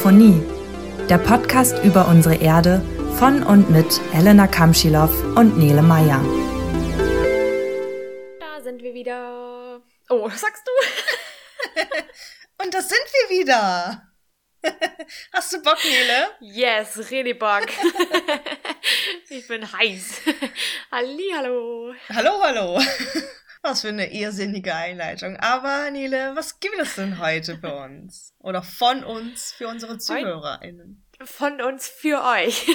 Geophonie, der Podcast über unsere Erde von und mit Elena Kamschilow und Nele Meyer. Da sind wir wieder. Oh, was sagst du? und da sind wir wieder. Hast du Bock, Nele? Yes, really Bock. ich bin heiß. Halli, hallo. Hallo, hallo. Was für eine irrsinnige Einleitung. Aber Nele, was gibt es denn heute für uns? Oder von uns für unsere ZuhörerInnen? Von uns für euch.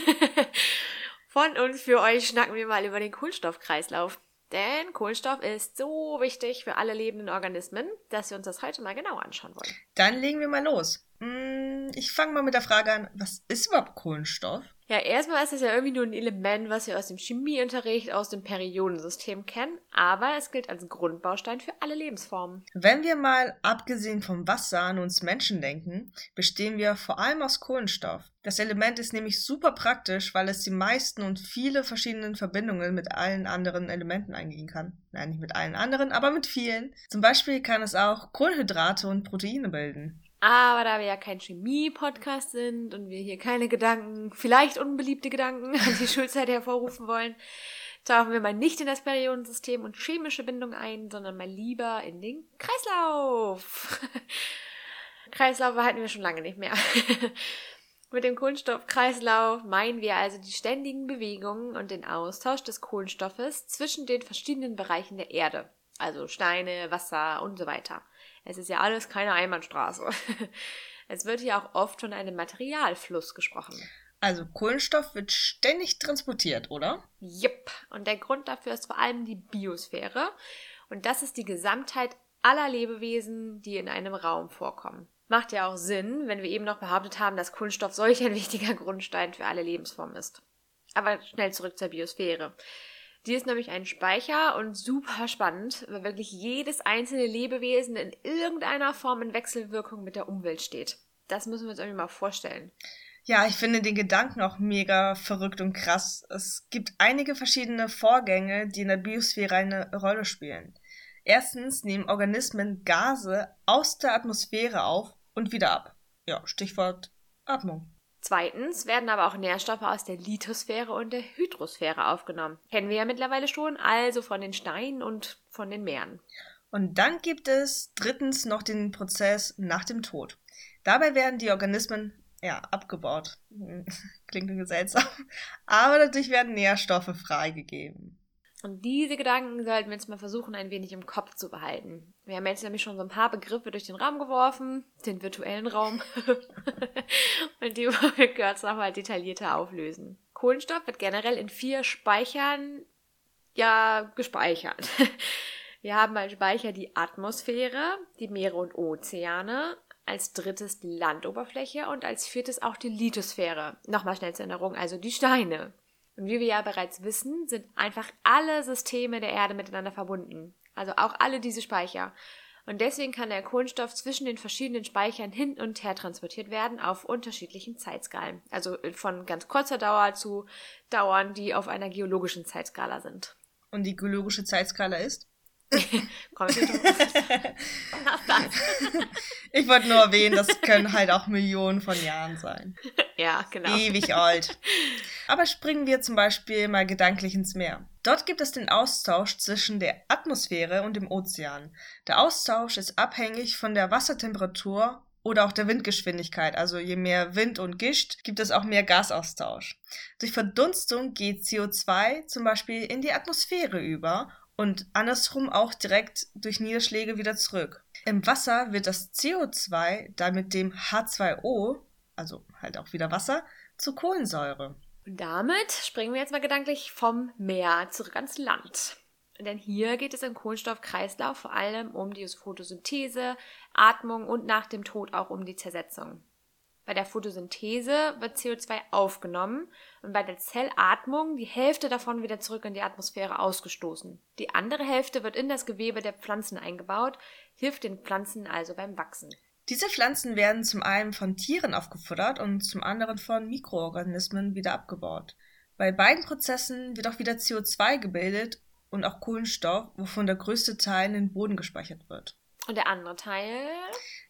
von uns für euch schnacken wir mal über den Kohlenstoffkreislauf. Denn Kohlenstoff ist so wichtig für alle lebenden Organismen, dass wir uns das heute mal genauer anschauen wollen. Dann legen wir mal los. Hm, ich fange mal mit der Frage an, was ist überhaupt Kohlenstoff? Ja, erstmal ist es ja irgendwie nur ein Element, was wir aus dem Chemieunterricht, aus dem Periodensystem kennen, aber es gilt als Grundbaustein für alle Lebensformen. Wenn wir mal abgesehen vom Wasser an uns Menschen denken, bestehen wir vor allem aus Kohlenstoff. Das Element ist nämlich super praktisch, weil es die meisten und viele verschiedenen Verbindungen mit allen anderen Elementen eingehen kann. Nein, nicht mit allen anderen, aber mit vielen. Zum Beispiel kann es auch Kohlenhydrate und Proteine bilden. Aber da wir ja kein Chemie-Podcast sind und wir hier keine Gedanken, vielleicht unbeliebte Gedanken an die Schulzeit hervorrufen wollen, tauchen wir mal nicht in das Periodensystem und chemische Bindung ein, sondern mal lieber in den Kreislauf. Kreislauf behalten wir schon lange nicht mehr. Mit dem Kohlenstoffkreislauf meinen wir also die ständigen Bewegungen und den Austausch des Kohlenstoffes zwischen den verschiedenen Bereichen der Erde, also Steine, Wasser und so weiter. Es ist ja alles keine Einbahnstraße. Es wird hier auch oft von einem Materialfluss gesprochen. Also Kohlenstoff wird ständig transportiert, oder? Jupp. Und der Grund dafür ist vor allem die Biosphäre. Und das ist die Gesamtheit aller Lebewesen, die in einem Raum vorkommen. Macht ja auch Sinn, wenn wir eben noch behauptet haben, dass Kohlenstoff solch ein wichtiger Grundstein für alle Lebensformen ist. Aber schnell zurück zur Biosphäre. Die ist nämlich ein Speicher und super spannend, weil wirklich jedes einzelne Lebewesen in irgendeiner Form in Wechselwirkung mit der Umwelt steht. Das müssen wir uns irgendwie mal vorstellen. Ja, ich finde den Gedanken auch mega verrückt und krass. Es gibt einige verschiedene Vorgänge, die in der Biosphäre eine Rolle spielen. Erstens nehmen Organismen Gase aus der Atmosphäre auf und wieder ab. Ja, Stichwort Atmung. Zweitens werden aber auch Nährstoffe aus der Lithosphäre und der Hydrosphäre aufgenommen. Kennen wir ja mittlerweile schon, also von den Steinen und von den Meeren. Und dann gibt es drittens noch den Prozess nach dem Tod. Dabei werden die Organismen ja, abgebaut. Klingt irgendwie seltsam. Aber dadurch werden Nährstoffe freigegeben. Und diese Gedanken sollten wir jetzt mal versuchen, ein wenig im Kopf zu behalten. Wir haben jetzt nämlich schon so ein paar Begriffe durch den Raum geworfen, den virtuellen Raum. und die wollen wir kurz nochmal detaillierter auflösen. Kohlenstoff wird generell in vier Speichern ja gespeichert. Wir haben als Speicher die Atmosphäre, die Meere und Ozeane, als drittes die Landoberfläche und als viertes auch die Lithosphäre. Nochmal schnell zur Erinnerung, also die Steine. Und wie wir ja bereits wissen, sind einfach alle Systeme der Erde miteinander verbunden. Also auch alle diese Speicher. Und deswegen kann der Kohlenstoff zwischen den verschiedenen Speichern hin und her transportiert werden auf unterschiedlichen Zeitskalen. Also von ganz kurzer Dauer zu Dauern, die auf einer geologischen Zeitskala sind. Und die geologische Zeitskala ist? ich wollte nur erwähnen, das können halt auch Millionen von Jahren sein. Ja, genau. Ewig alt. Aber springen wir zum Beispiel mal gedanklich ins Meer. Dort gibt es den Austausch zwischen der Atmosphäre und dem Ozean. Der Austausch ist abhängig von der Wassertemperatur oder auch der Windgeschwindigkeit. Also je mehr Wind und Gischt, gibt es auch mehr Gasaustausch. Durch Verdunstung geht CO2 zum Beispiel in die Atmosphäre über und andersrum auch direkt durch Niederschläge wieder zurück. Im Wasser wird das CO2 dann mit dem H2O, also halt auch wieder Wasser, zu Kohlensäure. Und damit springen wir jetzt mal gedanklich vom Meer zurück ans Land. Denn hier geht es im Kohlenstoffkreislauf vor allem um die Photosynthese, Atmung und nach dem Tod auch um die Zersetzung. Bei der Photosynthese wird CO2 aufgenommen und bei der Zellatmung die Hälfte davon wieder zurück in die Atmosphäre ausgestoßen. Die andere Hälfte wird in das Gewebe der Pflanzen eingebaut, hilft den Pflanzen also beim Wachsen. Diese Pflanzen werden zum einen von Tieren aufgefuttert und zum anderen von Mikroorganismen wieder abgebaut. Bei beiden Prozessen wird auch wieder CO2 gebildet und auch Kohlenstoff, wovon der größte Teil in den Boden gespeichert wird. Und der andere Teil?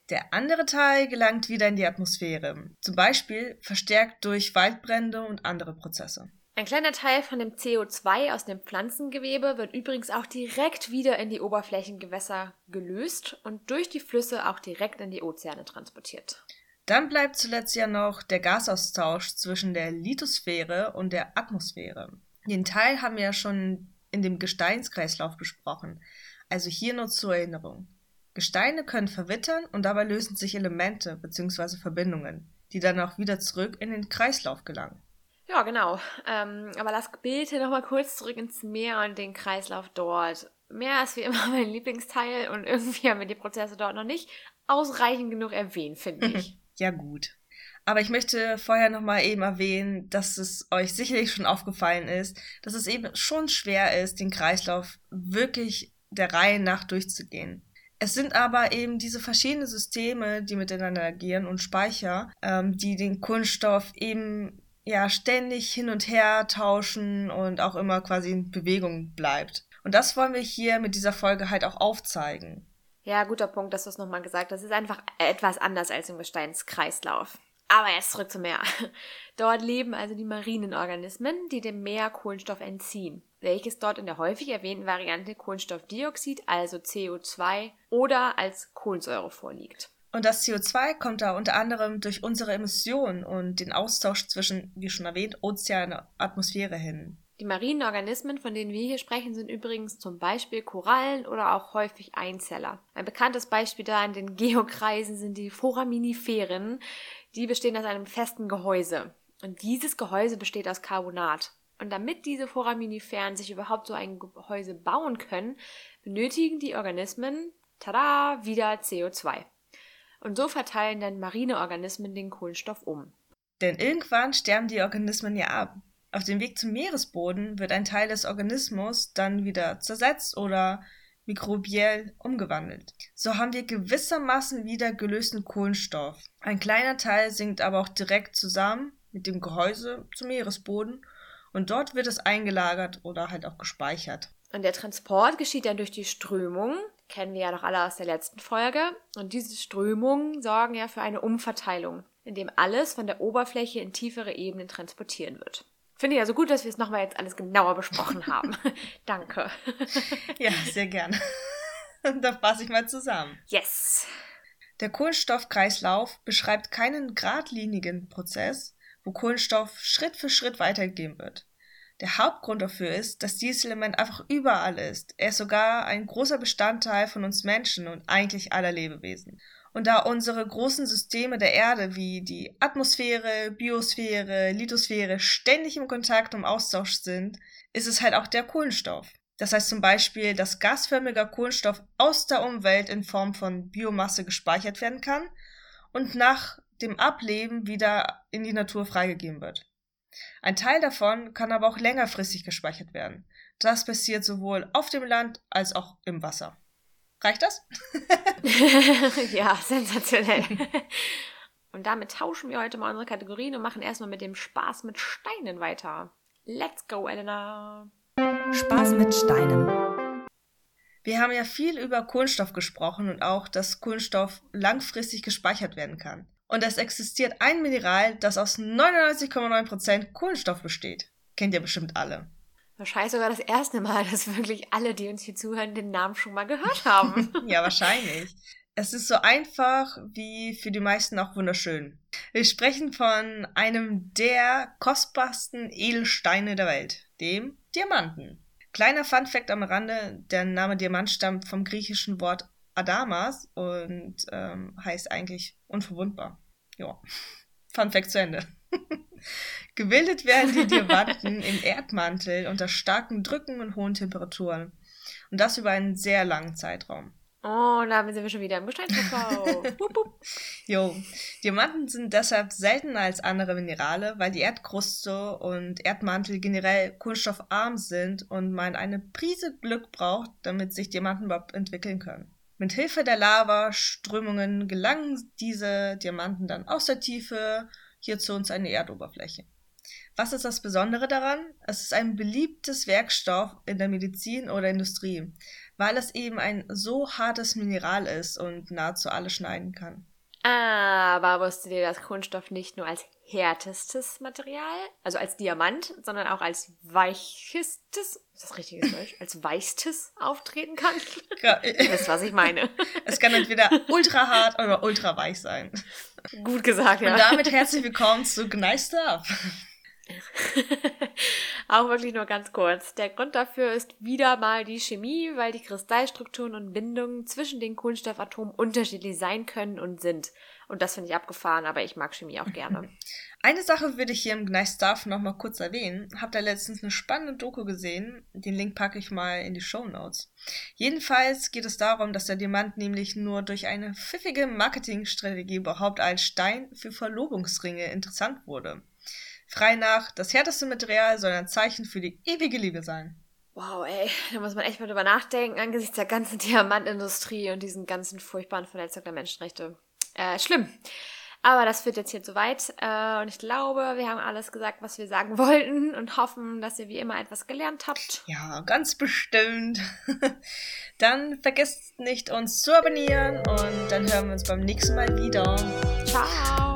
Der andere Teil gelangt wieder in die Atmosphäre, zum Beispiel verstärkt durch Waldbrände und andere Prozesse. Ein kleiner Teil von dem CO2 aus dem Pflanzengewebe wird übrigens auch direkt wieder in die Oberflächengewässer gelöst und durch die Flüsse auch direkt in die Ozeane transportiert. Dann bleibt zuletzt ja noch der Gasaustausch zwischen der Lithosphäre und der Atmosphäre. Den Teil haben wir ja schon in dem Gesteinskreislauf besprochen. Also hier nur zur Erinnerung. Gesteine können verwittern und dabei lösen sich Elemente bzw. Verbindungen, die dann auch wieder zurück in den Kreislauf gelangen. Ja, genau. Ähm, aber lass bitte nochmal kurz zurück ins Meer und den Kreislauf dort. Meer ist wie immer mein Lieblingsteil und irgendwie haben wir die Prozesse dort noch nicht ausreichend genug erwähnt, finde ich. ja, gut. Aber ich möchte vorher nochmal eben erwähnen, dass es euch sicherlich schon aufgefallen ist, dass es eben schon schwer ist, den Kreislauf wirklich der Reihe nach durchzugehen. Es sind aber eben diese verschiedenen Systeme, die miteinander agieren und Speicher, ähm, die den Kunststoff eben ja ständig hin und her tauschen und auch immer quasi in Bewegung bleibt. Und das wollen wir hier mit dieser Folge halt auch aufzeigen. Ja, guter Punkt, dass du es nochmal gesagt hast. Es ist einfach etwas anders als im Gesteinskreislauf. Aber jetzt zurück zum Meer. Dort leben also die marinen Organismen, die dem Meer Kohlenstoff entziehen, welches dort in der häufig erwähnten Variante Kohlenstoffdioxid, also CO2 oder als Kohlensäure vorliegt. Und das CO2 kommt da unter anderem durch unsere Emissionen und den Austausch zwischen, wie schon erwähnt, Ozean und Atmosphäre hin. Die marinen Organismen, von denen wir hier sprechen, sind übrigens zum Beispiel Korallen oder auch häufig Einzeller. Ein bekanntes Beispiel da in den Geokreisen sind die Foraminiferen. Die bestehen aus einem festen Gehäuse. Und dieses Gehäuse besteht aus Carbonat. Und damit diese Foraminiferen sich überhaupt so ein Gehäuse bauen können, benötigen die Organismen, tada, wieder CO2. Und so verteilen dann marine Organismen den Kohlenstoff um. Denn irgendwann sterben die Organismen ja ab. Auf dem Weg zum Meeresboden wird ein Teil des Organismus dann wieder zersetzt oder mikrobiell umgewandelt. So haben wir gewissermaßen wieder gelösten Kohlenstoff. Ein kleiner Teil sinkt aber auch direkt zusammen mit dem Gehäuse zum Meeresboden und dort wird es eingelagert oder halt auch gespeichert. Und der Transport geschieht dann durch die Strömung, kennen wir ja noch alle aus der letzten Folge. Und diese Strömungen sorgen ja für eine Umverteilung, indem alles von der Oberfläche in tiefere Ebenen transportieren wird. Finde ich also gut, dass wir es nochmal jetzt alles genauer besprochen haben. Danke. ja, sehr gerne. da fasse ich mal zusammen. Yes. Der Kohlenstoffkreislauf beschreibt keinen geradlinigen Prozess, wo Kohlenstoff Schritt für Schritt weitergegeben wird. Der Hauptgrund dafür ist, dass dieses Element einfach überall ist. Er ist sogar ein großer Bestandteil von uns Menschen und eigentlich aller Lebewesen. Und da unsere großen Systeme der Erde wie die Atmosphäre, Biosphäre, Lithosphäre ständig im Kontakt und Austausch sind, ist es halt auch der Kohlenstoff. Das heißt zum Beispiel, dass gasförmiger Kohlenstoff aus der Umwelt in Form von Biomasse gespeichert werden kann und nach dem Ableben wieder in die Natur freigegeben wird. Ein Teil davon kann aber auch längerfristig gespeichert werden. Das passiert sowohl auf dem Land als auch im Wasser. Reicht das? ja, sensationell. Und damit tauschen wir heute mal unsere Kategorien und machen erstmal mit dem Spaß mit Steinen weiter. Let's go, Elena. Spaß mit Steinen. Wir haben ja viel über Kohlenstoff gesprochen und auch, dass Kohlenstoff langfristig gespeichert werden kann. Und es existiert ein Mineral, das aus 99,9% Kohlenstoff besteht. Kennt ihr bestimmt alle. Wahrscheinlich sogar das erste Mal, dass wirklich alle, die uns hier zuhören, den Namen schon mal gehört haben. ja, wahrscheinlich. Es ist so einfach wie für die meisten auch wunderschön. Wir sprechen von einem der kostbarsten Edelsteine der Welt, dem Diamanten. Kleiner Funfact am Rande, der Name Diamant stammt vom griechischen Wort Adamas und ähm, heißt eigentlich unverwundbar. Ja, Fun Fact zu Ende. Gebildet werden die Diamanten im Erdmantel unter starken Drücken und hohen Temperaturen. Und das über einen sehr langen Zeitraum. Oh, da sind wir schon wieder im Gesteinsverkau. jo, Diamanten sind deshalb seltener als andere Minerale, weil die Erdkruste und Erdmantel generell kohlenstoffarm sind und man eine Prise Glück braucht, damit sich Diamanten überhaupt entwickeln können. Mit Hilfe der Lavaströmungen gelangen diese Diamanten dann aus der Tiefe hier zu uns an die Erdoberfläche. Was ist das Besondere daran? Es ist ein beliebtes Werkstoff in der Medizin oder Industrie, weil es eben ein so hartes Mineral ist und nahezu alles schneiden kann. Aber wusstet ihr, dass Kunststoff nicht nur als härtestes Material, also als Diamant, sondern auch als weichestes, ist das richtiges Deutsch, als weichstes auftreten kann? Ja, Ihr wisst, was ich meine. Es kann entweder ultra hart oder ultra weich sein. Gut gesagt, ja. Und damit herzlich willkommen zu Gneist Up. Auch wirklich nur ganz kurz. Der Grund dafür ist wieder mal die Chemie, weil die Kristallstrukturen und Bindungen zwischen den Kohlenstoffatomen unterschiedlich sein können und sind. Und das finde ich abgefahren, aber ich mag Chemie auch gerne. Eine Sache würde ich hier im Gleich Stuff noch mal kurz erwähnen. Habt ihr letztens eine spannende Doku gesehen? Den Link packe ich mal in die Show Notes. Jedenfalls geht es darum, dass der Diamant nämlich nur durch eine pfiffige Marketingstrategie überhaupt als Stein für Verlobungsringe interessant wurde. Frei nach, das härteste Material soll ein Zeichen für die ewige Liebe sein. Wow, ey, da muss man echt mal drüber nachdenken, angesichts der ganzen Diamantindustrie und diesen ganzen furchtbaren Verletzungen der Menschenrechte. Äh, schlimm. Aber das führt jetzt hier zu weit. Äh, und ich glaube, wir haben alles gesagt, was wir sagen wollten und hoffen, dass ihr wie immer etwas gelernt habt. Ja, ganz bestimmt. dann vergesst nicht, uns zu abonnieren und dann hören wir uns beim nächsten Mal wieder. Ciao.